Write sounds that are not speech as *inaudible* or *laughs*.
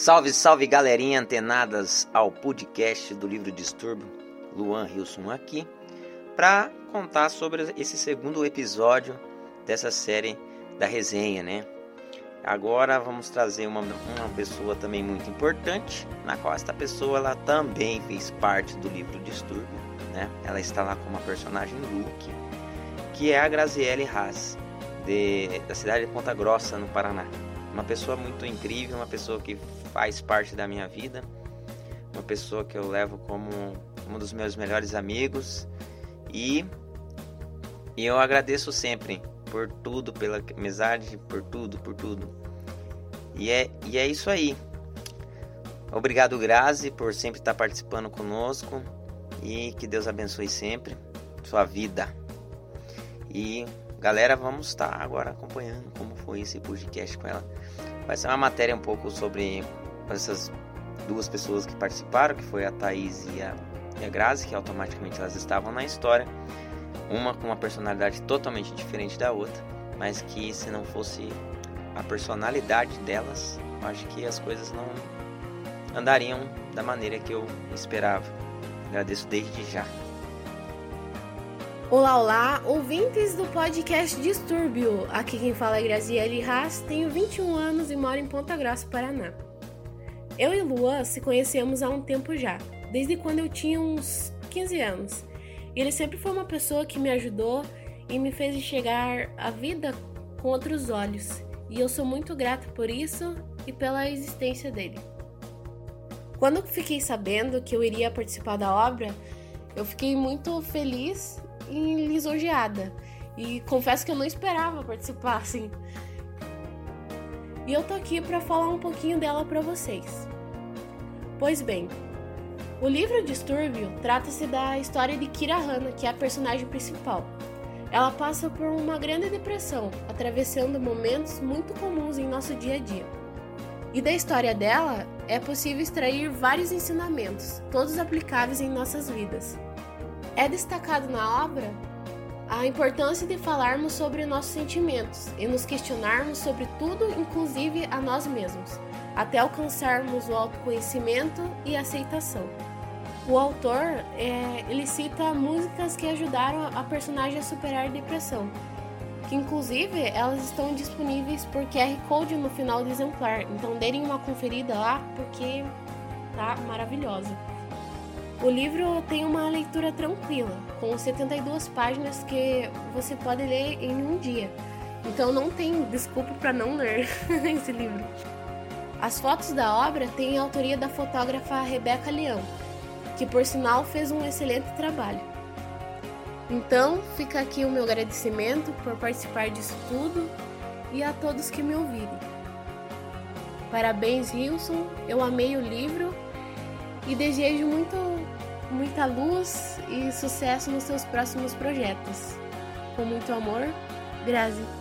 Salve, salve galerinha antenadas ao podcast do livro Distúrbio. Luan Wilson aqui para contar sobre esse segundo episódio dessa série da resenha, né? Agora vamos trazer uma, uma pessoa também muito importante, na qual esta pessoa ela também fez parte do livro Distúrbio, né? Ela está lá como a personagem Luke, que é a Graziele Haas, de, da cidade de Ponta Grossa, no Paraná. Uma pessoa muito incrível, uma pessoa que faz parte da minha vida, uma pessoa que eu levo como um dos meus melhores amigos e, e eu agradeço sempre por tudo, pela amizade, por tudo, por tudo. E é, e é isso aí. Obrigado, Grazi, por sempre estar participando conosco e que Deus abençoe sempre sua vida. E galera, vamos estar agora acompanhando como foi esse podcast com ela. Vai ser uma matéria um pouco sobre essas duas pessoas que participaram, que foi a Thaís e a, e a Grazi, que automaticamente elas estavam na história. Uma com uma personalidade totalmente diferente da outra, mas que se não fosse a personalidade delas, acho que as coisas não andariam da maneira que eu esperava. Agradeço desde já. Olá, olá, ouvintes do podcast Distúrbio. Aqui quem fala é Graziele Haas, tenho 21 anos e moro em Ponta Grossa, Paraná. Eu e Luan se conhecemos há um tempo já, desde quando eu tinha uns 15 anos. Ele sempre foi uma pessoa que me ajudou e me fez enxergar a vida com outros olhos. E eu sou muito grata por isso e pela existência dele. Quando fiquei sabendo que eu iria participar da obra, eu fiquei muito feliz lisonjeada. E confesso que eu não esperava participar assim. E eu tô aqui para falar um pouquinho dela para vocês. Pois bem, o livro Distúrbio trata-se da história de Kira Hanna, que é a personagem principal. Ela passa por uma grande depressão, atravessando momentos muito comuns em nosso dia a dia. E da história dela é possível extrair vários ensinamentos, todos aplicáveis em nossas vidas. É destacado na obra a importância de falarmos sobre nossos sentimentos e nos questionarmos sobre tudo, inclusive a nós mesmos, até alcançarmos o autoconhecimento e aceitação. O autor é, ele cita músicas que ajudaram a personagem a superar a depressão, que inclusive elas estão disponíveis por QR Code no final do exemplar, então deem uma conferida lá porque tá maravilhosa. O livro tem uma leitura tranquila, com 72 páginas que você pode ler em um dia. Então não tem desculpa para não ler *laughs* esse livro. As fotos da obra têm a autoria da fotógrafa Rebeca Leão, que por sinal fez um excelente trabalho. Então, fica aqui o meu agradecimento por participar disso tudo e a todos que me ouvirem. Parabéns, Wilson. Eu amei o livro e desejo muito, muita luz e sucesso nos seus próximos projetos. Com muito amor, Grazi.